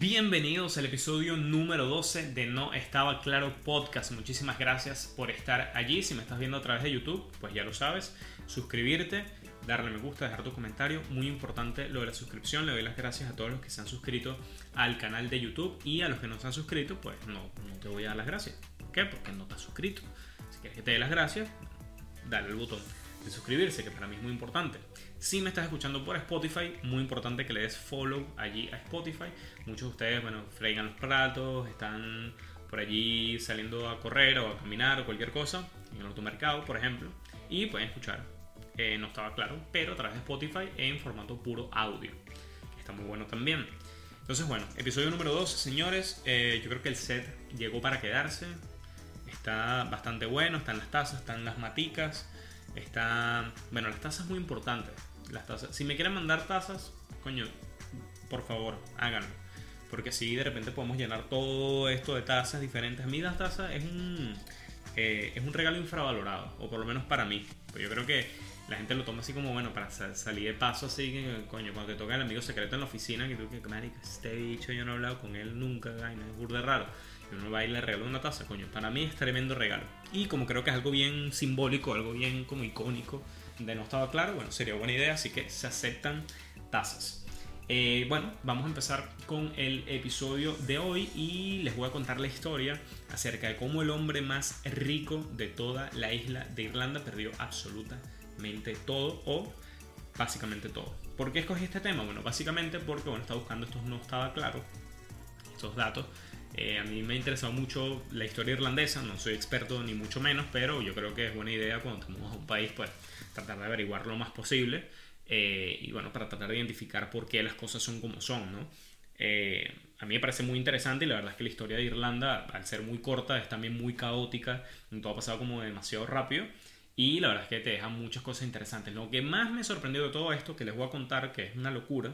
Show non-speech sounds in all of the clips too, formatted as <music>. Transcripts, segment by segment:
Bienvenidos al episodio número 12 de No Estaba Claro Podcast. Muchísimas gracias por estar allí. Si me estás viendo a través de YouTube, pues ya lo sabes. Suscribirte, darle me gusta, dejar tu comentario. Muy importante lo de la suscripción. Le doy las gracias a todos los que se han suscrito al canal de YouTube y a los que no se han suscrito, pues no, no te voy a dar las gracias. ¿Por qué? Porque no te has suscrito. Si quieres que te dé las gracias, dale al botón de suscribirse, que para mí es muy importante. Si me estás escuchando por Spotify, muy importante que le des follow allí a Spotify. Muchos de ustedes, bueno, fregan los platos, están por allí saliendo a correr o a caminar o cualquier cosa, en el automercado, por ejemplo, y pueden escuchar. Eh, no estaba claro, pero a través de Spotify en formato puro audio, está muy bueno también. Entonces, bueno, episodio número 2, señores. Eh, yo creo que el set llegó para quedarse. Está bastante bueno, están las tazas, están las maticas. Está. Bueno, las tazas muy importantes. Las tazas. Si me quieren mandar tazas, coño, por favor, háganlo. Porque si de repente podemos llenar todo esto de tazas diferentes. A mí las tazas es un. Eh, es un regalo infravalorado. O por lo menos para mí. Pues yo creo que la gente lo toma así como, bueno, para salir de paso así, que coño, cuando te toca el amigo secreto en la oficina, que tú que, marica, este bicho yo no he hablado con él nunca, ay, no es burda raro uno va y le regala una taza, coño. Para mí es tremendo regalo. Y como creo que es algo bien simbólico, algo bien como icónico, de no estaba claro, bueno, sería buena idea, así que se aceptan tazas. Eh, bueno, vamos a empezar con el episodio de hoy y les voy a contar la historia acerca de cómo el hombre más rico de toda la isla de Irlanda perdió absolutamente todo o básicamente todo. ¿Por qué escogí este tema? Bueno, básicamente porque bueno, estaba buscando esto no estaba claro, estos datos eh, a mí me ha interesado mucho la historia irlandesa, no soy experto ni mucho menos, pero yo creo que es buena idea cuando estamos a un país, pues tratar de averiguar lo más posible eh, y bueno, para tratar de identificar por qué las cosas son como son, ¿no? Eh, a mí me parece muy interesante y la verdad es que la historia de Irlanda, al ser muy corta, es también muy caótica, todo ha pasado como demasiado rápido y la verdad es que te deja muchas cosas interesantes. Lo que más me sorprendió de todo esto, que les voy a contar, que es una locura,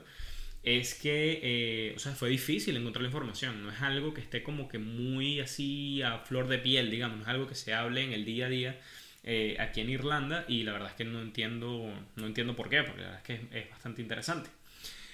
es que, eh, o sea, fue difícil encontrar la información, no es algo que esté como que muy así a flor de piel, digamos, no es algo que se hable en el día a día eh, aquí en Irlanda. Y la verdad es que no entiendo, no entiendo por qué, porque la verdad es que es, bastante interesante.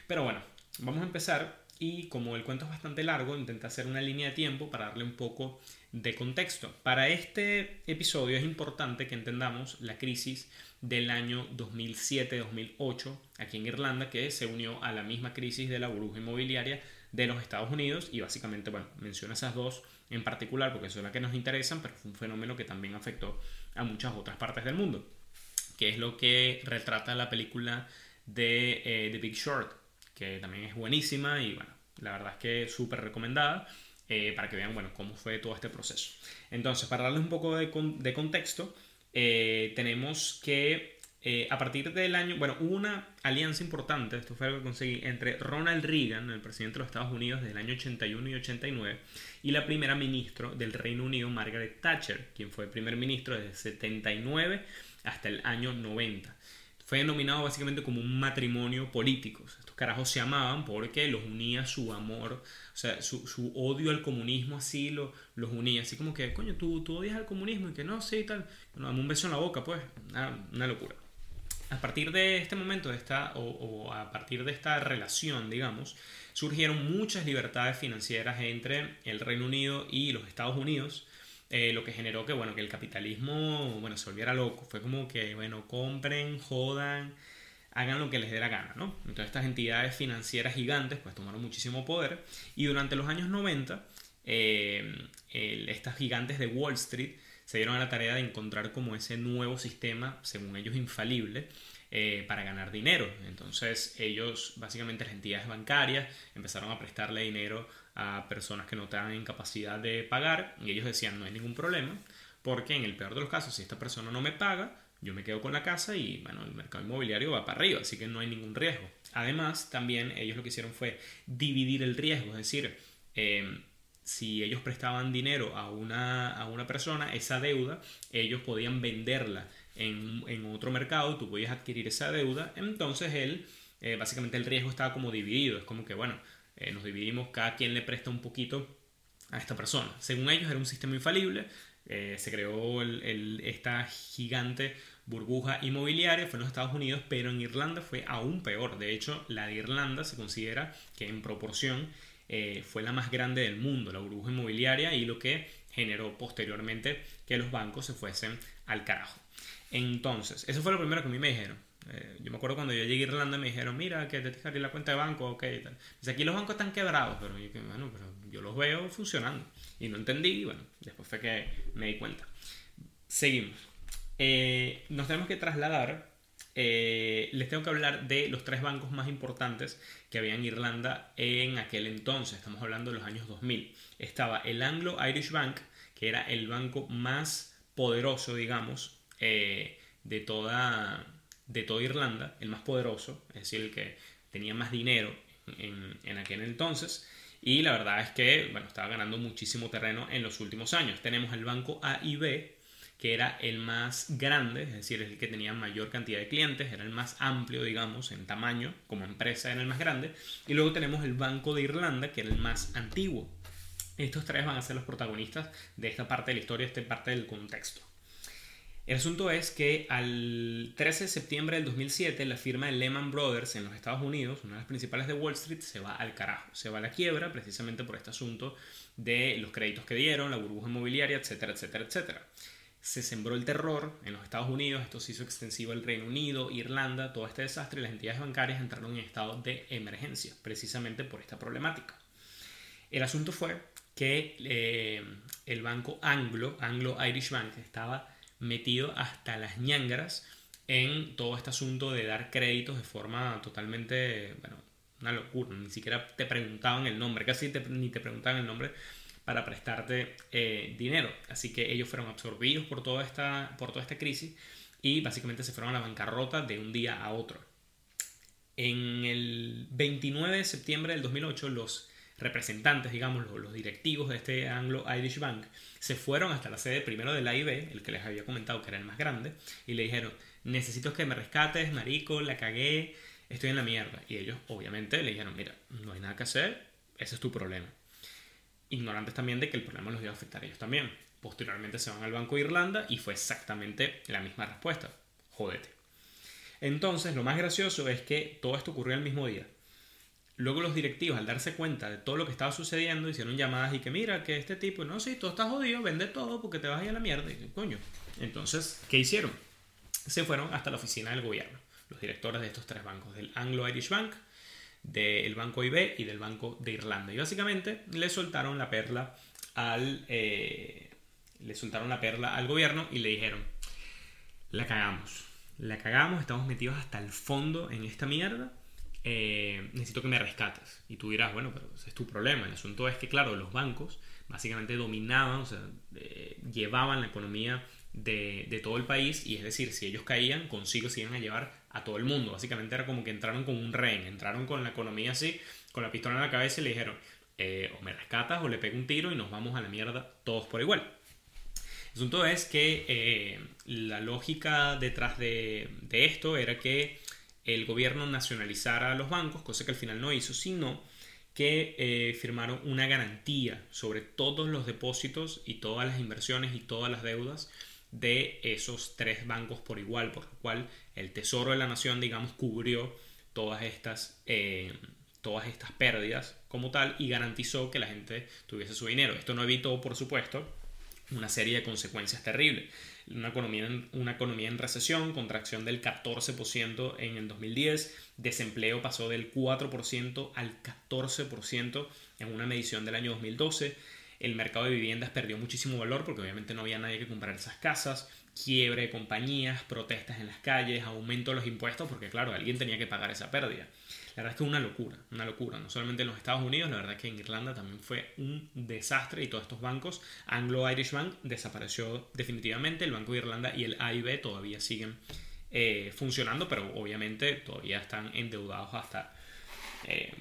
Pero bueno, vamos a empezar y como el cuento es bastante largo, intenté hacer una línea de tiempo para darle un poco de contexto. Para este episodio es importante que entendamos la crisis del año 2007-2008 aquí en Irlanda, que se unió a la misma crisis de la burbuja inmobiliaria de los Estados Unidos y básicamente, bueno, menciono esas dos en particular porque son las que nos interesan, pero fue un fenómeno que también afectó a muchas otras partes del mundo, que es lo que retrata la película de eh, The Big Short, que también es buenísima y bueno, la verdad es que súper recomendada. Eh, para que vean bueno, cómo fue todo este proceso. Entonces, para darles un poco de, de contexto, eh, tenemos que eh, a partir del año, bueno, hubo una alianza importante, esto fue algo que conseguí, entre Ronald Reagan, el presidente de los Estados Unidos del año 81 y 89, y la primera ministra del Reino Unido, Margaret Thatcher, quien fue primer ministro desde 79 hasta el año 90. Fue denominado básicamente como un matrimonio político. Estos carajos se amaban porque los unía su amor, o sea, su, odio al comunismo así lo, los unía. Así como que, coño, tú, tú odias al comunismo y que no, sí y tal. Bueno, dame un beso en la boca, pues. Una, locura. A partir de este momento, de esta, o, a partir de esta relación, digamos, surgieron muchas libertades financieras entre el Reino Unido y los Estados Unidos. Eh, lo que generó que, bueno, que el capitalismo, bueno, se volviera loco. Fue como que, bueno, compren, jodan, hagan lo que les dé la gana, ¿no? Entonces estas entidades financieras gigantes pues tomaron muchísimo poder y durante los años 90 eh, estas gigantes de Wall Street se dieron a la tarea de encontrar como ese nuevo sistema, según ellos, infalible eh, para ganar dinero. Entonces ellos, básicamente las entidades bancarias, empezaron a prestarle dinero a personas que no estaban en capacidad de pagar y ellos decían no hay ningún problema porque en el peor de los casos si esta persona no me paga yo me quedo con la casa y bueno, el mercado inmobiliario va para arriba, así que no hay ningún riesgo. Además, también ellos lo que hicieron fue dividir el riesgo, es decir, em, si ellos prestaban dinero a una, a una persona, esa deuda, ellos podían venderla en, en otro mercado, tú podías adquirir esa deuda, entonces él, eh, básicamente el riesgo estaba como dividido, es como que, bueno, eh, nos dividimos, cada quien le presta un poquito a esta persona. Según ellos era un sistema infalible, eh, se creó el, esta gigante burbuja inmobiliaria, fue en los Estados Unidos, pero en Irlanda fue aún peor. De hecho, la de Irlanda se considera que en proporción eh, fue la más grande del mundo, la burbuja inmobiliaria, y lo que generó posteriormente que los bancos se fuesen al carajo. Entonces, eso fue lo primero que a mí me dijeron. Eh, yo me acuerdo cuando yo llegué a Irlanda me dijeron, mira, que te tienes la cuenta de banco, ok, tal. Dice, aquí los bancos están quebrados, pero yo, bueno, pero yo los veo funcionando. Y no entendí, y bueno, después fue que me di cuenta. Seguimos. Eh, nos tenemos que trasladar. Eh, les tengo que hablar de los tres bancos más importantes que había en Irlanda en aquel entonces. Estamos hablando de los años 2000. Estaba el Anglo Irish Bank, que era el banco más poderoso, digamos, eh, de, toda, de toda Irlanda, el más poderoso, es decir, el que tenía más dinero en, en aquel entonces. Y la verdad es que, bueno, estaba ganando muchísimo terreno en los últimos años. Tenemos el banco AIB, que era el más grande, es decir, el que tenía mayor cantidad de clientes, era el más amplio, digamos, en tamaño, como empresa era el más grande. Y luego tenemos el Banco de Irlanda, que era el más antiguo. Estos tres van a ser los protagonistas de esta parte de la historia, esta parte del contexto. El asunto es que al 13 de septiembre del 2007 la firma de Lehman Brothers en los Estados Unidos, una de las principales de Wall Street, se va al carajo, se va a la quiebra precisamente por este asunto de los créditos que dieron, la burbuja inmobiliaria, etcétera, etcétera, etcétera se sembró el terror en los Estados Unidos, esto se hizo extensivo al Reino Unido, Irlanda, todo este desastre y las entidades bancarias entraron en estado de emergencia, precisamente por esta problemática. El asunto fue que eh, el banco Anglo, Anglo Irish Bank, estaba metido hasta las ñangras en todo este asunto de dar créditos de forma totalmente, bueno, una locura, ni siquiera te preguntaban el nombre, casi ni te preguntaban el nombre para prestarte eh, dinero. Así que ellos fueron absorbidos por toda, esta, por toda esta crisis y básicamente se fueron a la bancarrota de un día a otro. En el 29 de septiembre del 2008, los representantes, digamos, los, directivos de este Anglo-Irish Bank, se fueron hasta la sede primero del AIB, el que les había comentado que era el más grande, y le dijeron, necesito que me rescates, marico, la cagué, estoy en la mierda. Y ellos, obviamente, le dijeron, mira, no hay nada que hacer, ese es tu problema ignorantes también de que el problema los iba a afectar a ellos también. Posteriormente se van al Banco de Irlanda y fue exactamente la misma respuesta. Jódete. Entonces, lo más gracioso es que todo esto ocurrió el mismo día. Luego los directivos, al darse cuenta de todo lo que estaba sucediendo, hicieron llamadas y que mira, que este tipo, no, sí, todo está jodido, vende todo porque te vas a ir a la mierda. Y coño. Entonces, ¿qué hicieron? Se fueron hasta la oficina del gobierno, los directores de estos tres bancos, del Anglo-Irish Bank, del Banco IB y del Banco de Irlanda. Y básicamente le soltaron la perla al, eh, le soltaron la perla al gobierno y le dijeron, la cagamos, la cagamos, estamos metidos hasta el fondo en esta mierda. Eh, necesito que me rescates. Y tú dirás, bueno, pero ese es tu problema. El asunto es que, claro, los bancos básicamente dominaban, o sea, eh, llevaban la economía de, de, todo el país y es decir, si ellos caían, consigo se iban a llevar a todo el mundo. Básicamente era como que entraron con un rehén, entraron con la economía así, con la pistola en la cabeza y le dijeron, eh, o me rescatas o le pego un tiro y nos vamos a la mierda todos por igual. El asunto es que eh, la lógica detrás de, esto era que el gobierno nacionalizara los bancos, cosa que al final no hizo, sino que eh, firmaron una garantía sobre todos los depósitos y todas las inversiones y todas las deudas de esos tres bancos por igual, por lo cual el Tesoro de la Nación, digamos, cubrió todas estas, eh, todas estas pérdidas como tal y garantizó que la gente tuviese su dinero. Esto no evitó, por supuesto, una serie de consecuencias terribles. Una economía, en, una economía en recesión, contracción del 14% en el 2010, desempleo pasó del 4% al 14% en una medición del año 2012 el mercado de viviendas perdió muchísimo valor porque obviamente no había nadie que comprar esas casas, quiebre de compañías, protestas en las calles, aumento de los impuestos porque claro, alguien tenía que pagar esa pérdida. La verdad es que una locura, una locura, no solamente en los Estados Unidos, la verdad es que en Irlanda también fue un desastre y todos estos bancos, Anglo-Irish Bank desapareció definitivamente, el Banco de Irlanda y el AIB todavía siguen eh, funcionando, pero obviamente todavía están endeudados hasta, eh,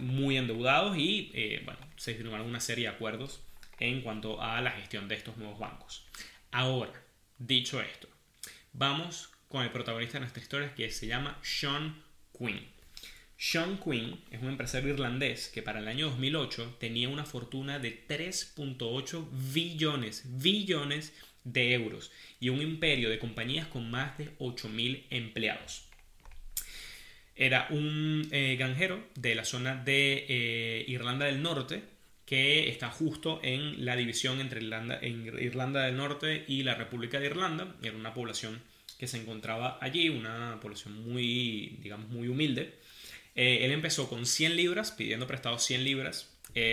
muy endeudados y eh, bueno, se firmaron una serie de acuerdos en cuanto a la gestión de estos nuevos bancos. Ahora, dicho esto, vamos con el protagonista de nuestra historia que se llama Sean Quinn. Sean Quinn es un empresario irlandés que para el año 2008 tenía una fortuna de 3.8 billones, billones de euros y un imperio de compañías con más de 8.000 empleados. Era un eh, granjero de la zona de eh, Irlanda del Norte que está justo en la división entre Irlanda, Irlanda del Norte y la República de Irlanda. Era una población que se encontraba allí, una población muy, digamos, muy humilde. él empezó con 100 libras, pidiendo prestado 100 libras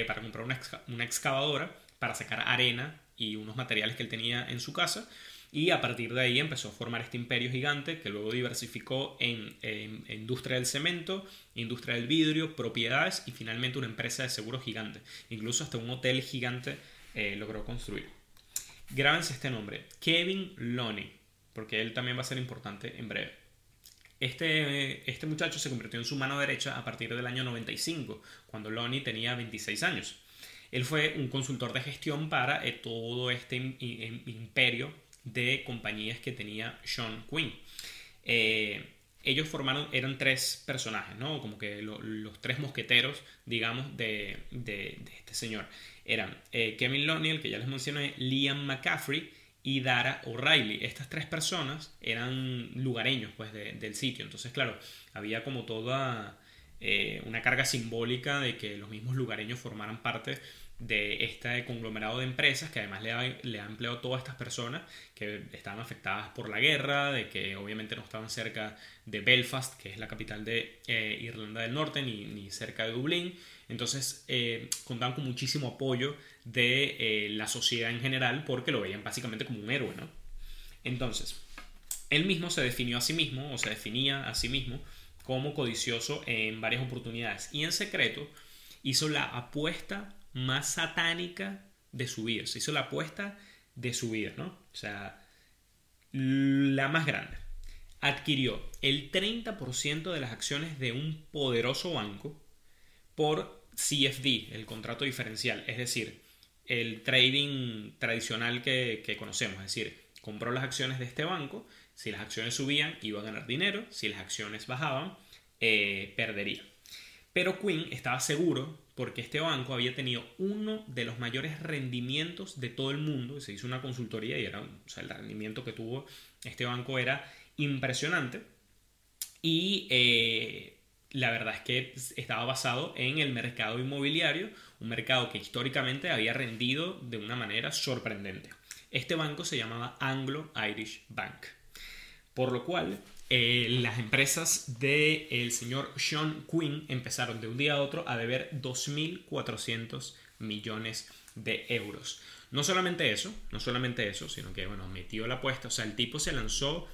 para comprar una excavadora para sacar arena y unos materiales que él tenía en su casa. Y a partir de ahí empezó a formar este imperio gigante que luego diversificó en, industria del cemento, industria del vidrio, propiedades y finalmente una empresa de seguros gigante. Incluso hasta un hotel gigante eh, logró construir. Grábense este nombre, Kevin Loney, porque él también va a ser importante en breve. Este, este muchacho se convirtió en su mano derecha a partir del año 95, cuando Loney tenía 26 años. Él fue un consultor de gestión para eh, todo este imperio de compañías que tenía Sean Quinn. Eh, ellos formaron, eran tres personajes, ¿no? Como que los tres mosqueteros, digamos, de, este señor. Eran eh, Kevin Loney, el que ya les mencioné, Liam McCaffrey y Dara O'Reilly. Estas tres personas eran lugareños, pues, del sitio. Entonces, claro, había como toda una carga simbólica de que los mismos lugareños formaran parte de este conglomerado de empresas que además le ha, le ha, empleado a todas estas personas que estaban afectadas por la guerra, de que obviamente no estaban cerca de Belfast, que es la capital de eh, Irlanda del Norte, ni, ni, cerca de Dublín. Entonces eh, contaban con muchísimo apoyo de eh, la sociedad en general porque lo veían básicamente como un héroe. ¿no? Entonces, él mismo se definió a sí mismo, o se definía a sí mismo, como codicioso en varias oportunidades y en secreto hizo la apuesta más satánica de su vida. Se hizo la apuesta de su vida, ¿no? O sea, la más grande. Adquirió el 30% de las acciones de un poderoso banco por CFD, el contrato diferencial, es decir, el trading tradicional que, conocemos, es decir, compró las acciones de este banco, si las acciones subían iba a ganar dinero, si las acciones bajaban, eh, perdería. Pero Quinn estaba seguro porque este banco había tenido uno de los mayores rendimientos de todo el mundo. Se hizo una consultoría y era, el rendimiento que tuvo este banco era impresionante. Y eh, la verdad es que estaba basado en el mercado inmobiliario, un mercado que históricamente había rendido de una manera sorprendente. Este banco se llamaba Anglo Irish Bank. Por lo cual, eh, las empresas del el señor Sean Quinn empezaron de un día a otro a deber 2.400 millones de euros. No solamente eso, no solamente eso, sino que, bueno, metió la apuesta, o sea, el tipo se lanzó,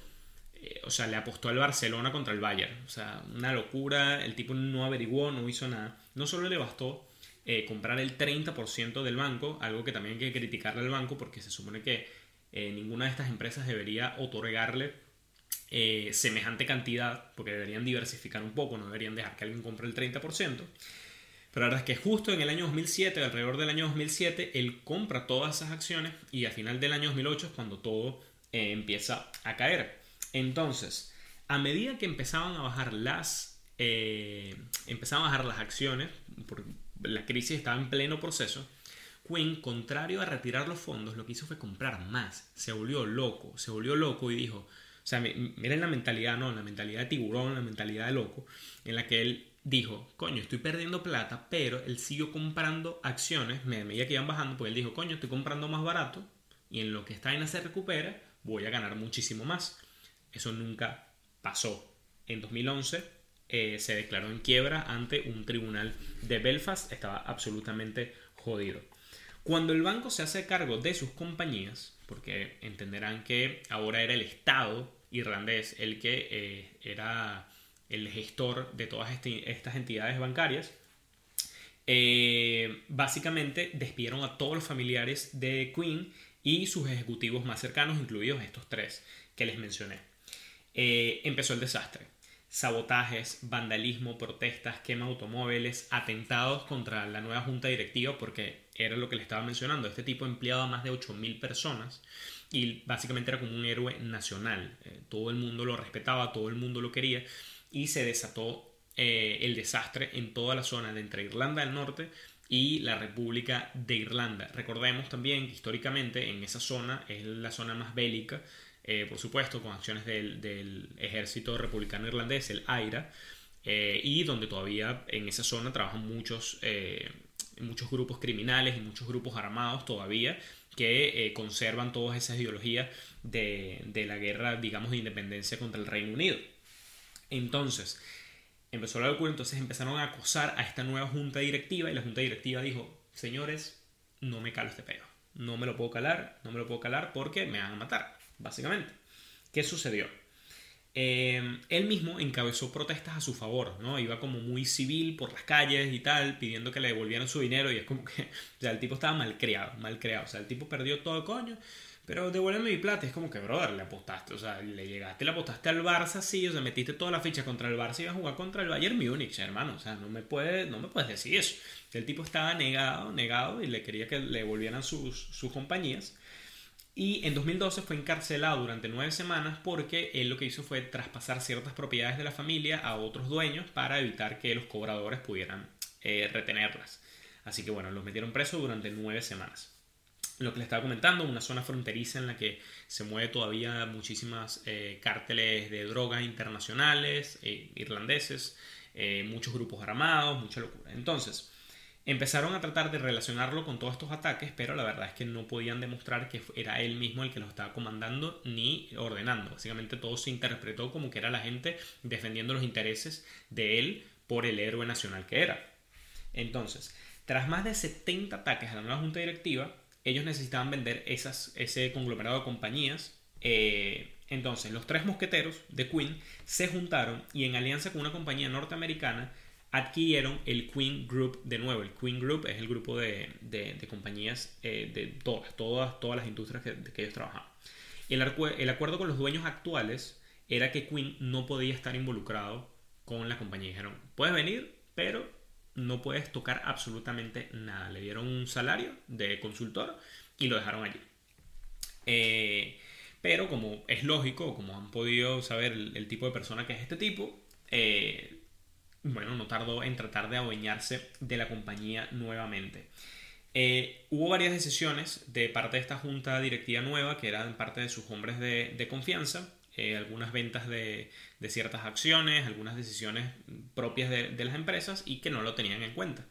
eh, o sea, le apostó al Barcelona contra el Bayern, o sea, una locura, el tipo no averiguó, no hizo nada, no solo le bastó eh, comprar el 30% del banco, algo que también hay que criticarle al banco porque se supone que ninguna de estas empresas debería otorgarle eh, semejante cantidad, porque deberían diversificar un poco, no deberían dejar que alguien compre el 30%. Pero la verdad es que justo en el año 2007, alrededor del año 2007, él compra todas esas acciones y a final del año 2008 es cuando todo eh, empieza a caer. Entonces, a medida que empezaban a bajar las, eh, empezaban a bajar las acciones, porque la crisis estaba en pleno proceso, Quinn, contrario a retirar los fondos, lo que hizo fue comprar más. Se volvió loco, se volvió loco y dijo, sea, miren la mentalidad, no, la mentalidad de tiburón, la mentalidad de loco, en la que él dijo, coño, estoy perdiendo plata, pero él siguió comprando acciones, me medida que iban bajando, pues él dijo, coño, estoy comprando más barato y en lo que esta vaina se recupera, voy a ganar muchísimo más. Eso nunca pasó. En 2011 eh, se declaró en quiebra ante un tribunal de Belfast, estaba absolutamente jodido. Cuando el banco se hace cargo de sus compañías, porque entenderán que ahora era el Estado irlandés el que eh, era el gestor de todas estas entidades bancarias. Eh, básicamente despidieron a todos los familiares de Queen y sus ejecutivos más cercanos, incluidos estos tres que les mencioné. Eh, empezó el desastre. Sabotajes, vandalismo, protestas, quema automóviles, atentados contra la nueva junta directiva, porque era lo que le estaba mencionando. Este tipo empleaba a más de 8.000 personas y básicamente era como un héroe nacional. Eh, todo el mundo lo respetaba, todo el mundo lo quería y se desató eh, el desastre en toda la zona de entre Irlanda del Norte y la República de Irlanda. Recordemos también que históricamente en esa zona es la zona más bélica, eh, por supuesto, con acciones del, ejército republicano irlandés, el AIRA, y donde todavía en esa zona trabajan muchos, muchos grupos criminales y muchos grupos armados todavía que conservan todas esas ideologías de, de la guerra, digamos, de independencia contra el Reino Unido. Entonces, empezó la locura, entonces empezaron a acosar a esta nueva junta directiva y la junta directiva dijo, señores, no me calo este pedo, no me lo puedo calar, no me lo puedo calar porque me van a matar, básicamente. ¿Qué sucedió? Eh, él mismo encabezó protestas a su favor, ¿no? Iba como muy civil por las calles y tal, pidiendo que le devolvieran su dinero y es como que, <laughs> o sea, el tipo estaba mal creado, mal creado, o sea, el tipo perdió todo coño pero devuélveme mi plata. Es como que, brother, le apostaste. O sea, le llegaste, le apostaste al Barça, sí. O sea, metiste toda la ficha contra el Barça y ibas a jugar contra el Bayern Múnich, hermano. O sea, no me, puede, no me puedes decir eso. El tipo estaba negado, negado y le quería que le devolvieran sus, sus compañías. Y en 2012 fue encarcelado durante nueve semanas porque él lo que hizo fue traspasar ciertas propiedades de la familia a otros dueños para evitar que los cobradores pudieran eh, retenerlas. Así que bueno, los metieron preso durante nueve semanas lo que le estaba comentando, una zona fronteriza en la que se mueve todavía muchísimas eh, cárteles de drogas internacionales, eh, irlandeses, eh, muchos grupos armados, mucha locura. Entonces, empezaron a tratar de relacionarlo con todos estos ataques, pero la verdad es que no podían demostrar que era él mismo el que los estaba comandando ni ordenando. Básicamente todo se interpretó como que era la gente defendiendo los intereses de él por el héroe nacional que era. Entonces, tras más de 70 ataques a la nueva junta directiva, ellos necesitaban vender esas, ese conglomerado de compañías. Eh, entonces, los tres mosqueteros de Queen se juntaron y en alianza con una compañía norteamericana adquirieron el Queen Group de nuevo. El Queen Group es el grupo de, compañías eh, de todas, todas, todas las industrias que, que ellos trabajaban. El, el acuerdo con los dueños actuales era que Queen no podía estar involucrado con la compañía. Dijeron, puedes venir, pero no puedes tocar absolutamente nada. Le dieron un salario de consultor y lo dejaron allí. Eh, pero como es lógico, como han podido saber el, tipo de persona que es este tipo, eh, bueno, no tardó en tratar de adueñarse de la compañía nuevamente. Eh, hubo varias decisiones de parte de esta junta directiva nueva, que eran parte de sus hombres de confianza, eh, algunas ventas de, ciertas acciones, algunas decisiones propias de, las empresas y que no lo tenían en cuenta.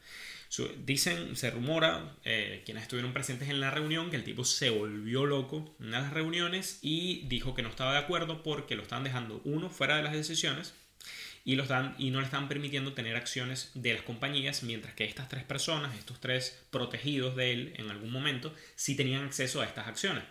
dicen, se rumora, eh, quienes estuvieron presentes en la reunión, que el tipo se volvió loco en las reuniones y dijo que no estaba de acuerdo porque lo estaban dejando uno fuera de las decisiones y, los dan, y no le están permitiendo tener acciones de las compañías, mientras que estas tres personas, estos tres protegidos de él en algún momento, sí tenían acceso a estas acciones.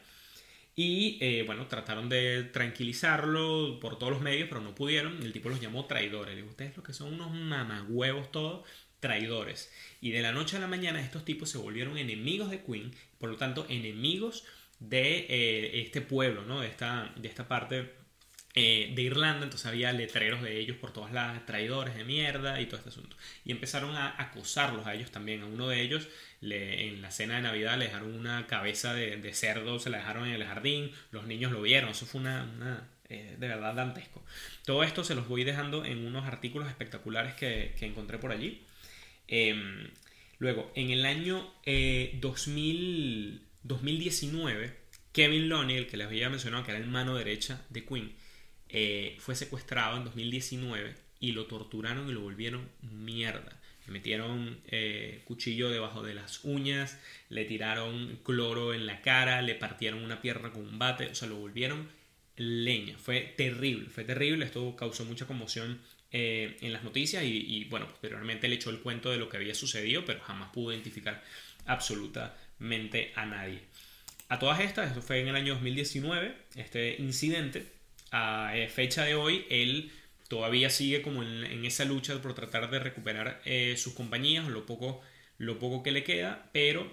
Y eh, bueno, trataron de tranquilizarlo por todos los medios, pero no pudieron. El tipo los llamó traidores. Le digo, ustedes lo que son unos mamagüevos todos, traidores. Y de la noche a la mañana estos tipos se volvieron enemigos de Queen, por lo tanto enemigos de eh, este pueblo, ¿no? De esta, de esta parte eh, de Irlanda, entonces había letreros de ellos por todas las traidores de mierda y todo este asunto. Y empezaron a acosarlos a ellos también. A uno de ellos le, en la cena de Navidad le dejaron una cabeza de, cerdo, se la dejaron en el jardín, los niños lo vieron, eso fue una, eh, de verdad dantesco. Todo esto se los voy dejando en unos artículos espectaculares que, encontré por allí. Em, luego, en el año 2000, eh, 2019, Kevin Loney, el que les había mencionado que era el mano derecha de Queen, eh, fue secuestrado en 2019 y lo torturaron y lo volvieron mierda. Le metieron eh, cuchillo debajo de las uñas, le tiraron cloro en la cara, le partieron una pierna con un bate, o sea, lo volvieron leña. Fue terrible, fue terrible. Esto causó mucha conmoción eh, en las noticias y, y, bueno, posteriormente le echó el cuento de lo que había sucedido, pero jamás pudo identificar absolutamente a nadie. A todas estas, esto fue en el año 2019, este incidente, a eh, fecha de hoy, él todavía sigue como en, esa lucha por tratar de recuperar eh, sus compañías, lo poco, lo poco que le queda, pero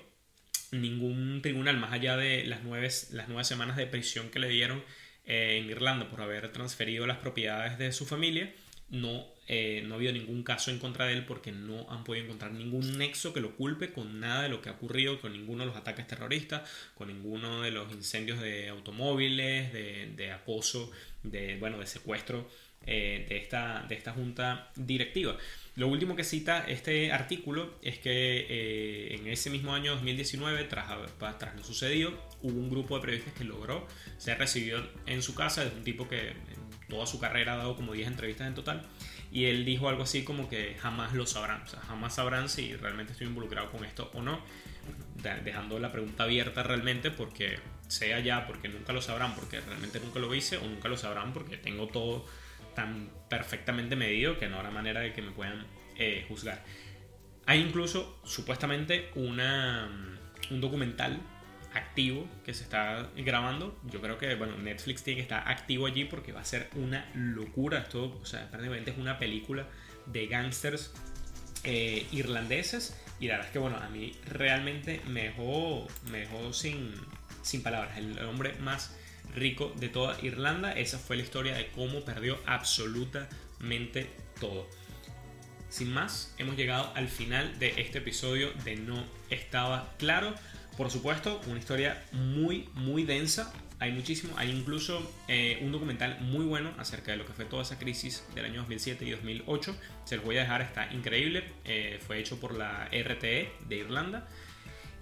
ningún tribunal, más allá de las nueve, las nueve semanas de prisión que le dieron eh, en Irlanda por haber transferido las propiedades de su familia, no, no ha habido ningún caso en contra de él porque no han podido encontrar ningún nexo que lo culpe con nada de lo que ha ocurrido, con ninguno de los ataques terroristas, con ninguno de los incendios de automóviles, de, acoso de, bueno, de secuestro eh, de, esta, de esta junta directiva. Lo último que cita este artículo es que eh, en ese mismo año 2019, tras, tras lo sucedido, hubo un grupo de periodistas que logró ser recibido en su casa de un tipo que toda su carrera ha dado como 10 entrevistas en total. Y él dijo algo así como que jamás lo sabrán, o sea, jamás sabrán si realmente estoy involucrado con esto o no. Dejando la pregunta abierta realmente porque sea ya, porque nunca lo sabrán, porque realmente nunca lo hice, o nunca lo sabrán porque tengo todo tan perfectamente medido que no habrá manera de que me puedan eh, juzgar. Hay incluso supuestamente una, un documental activo que se está grabando. Yo creo que bueno, Netflix tiene que estar activo allí porque va a ser una locura. Esto, o sea, prácticamente es una película de gángsters eh, irlandeses. Y la verdad es que bueno, a mí realmente me dejó, me dejó sin, sin palabras. El hombre más rico de toda Irlanda. Esa fue la historia de cómo perdió absolutamente todo. Sin más, hemos llegado al final de este episodio de No Estaba Claro. Por supuesto, una historia muy, muy densa. Hay muchísimo, hay incluso eh, un documental muy bueno acerca de lo que fue toda esa crisis del año 2007 y 2008. Se los voy a dejar, está increíble. Eh, fue hecho por la RTE de Irlanda.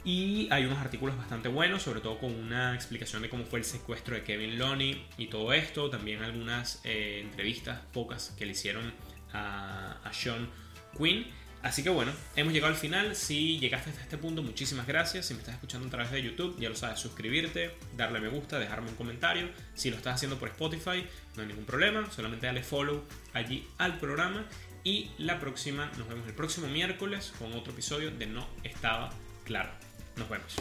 Y hay unos artículos bastante buenos, sobre todo con una explicación de cómo fue el secuestro de Kevin Loney y todo esto. También algunas eh, entrevistas, pocas, que le hicieron a, a Sean Quinn. Así que bueno, hemos llegado al final. Si llegaste hasta este punto, muchísimas gracias. Si me estás escuchando a través de YouTube, ya lo sabes, suscribirte, darle me gusta, dejarme un comentario. Si lo estás haciendo por Spotify, no hay ningún problema. Solamente dale follow allí al programa. Y la próxima, nos vemos el próximo miércoles con otro episodio de No Estaba Claro. Nos vemos.